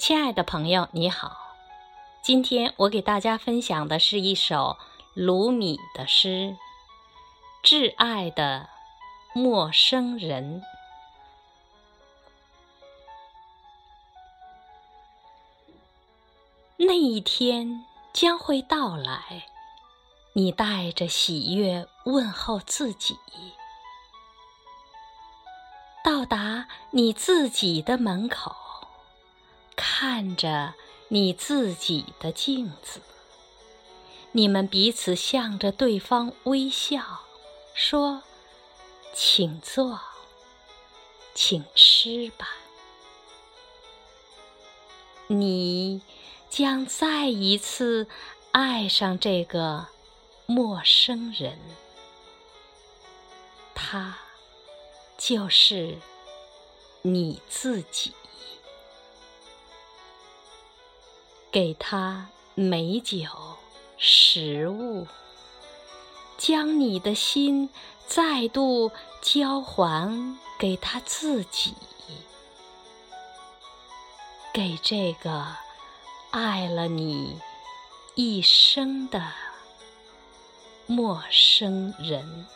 亲爱的朋友，你好。今天我给大家分享的是一首鲁米的诗《挚爱的陌生人》。那一天将会到来，你带着喜悦问候自己，到达你自己的门口。看着你自己的镜子，你们彼此向着对方微笑，说：“请坐，请吃吧。”你将再一次爱上这个陌生人，他就是你自己。给他美酒、食物，将你的心再度交还给他自己，给这个爱了你一生的陌生人。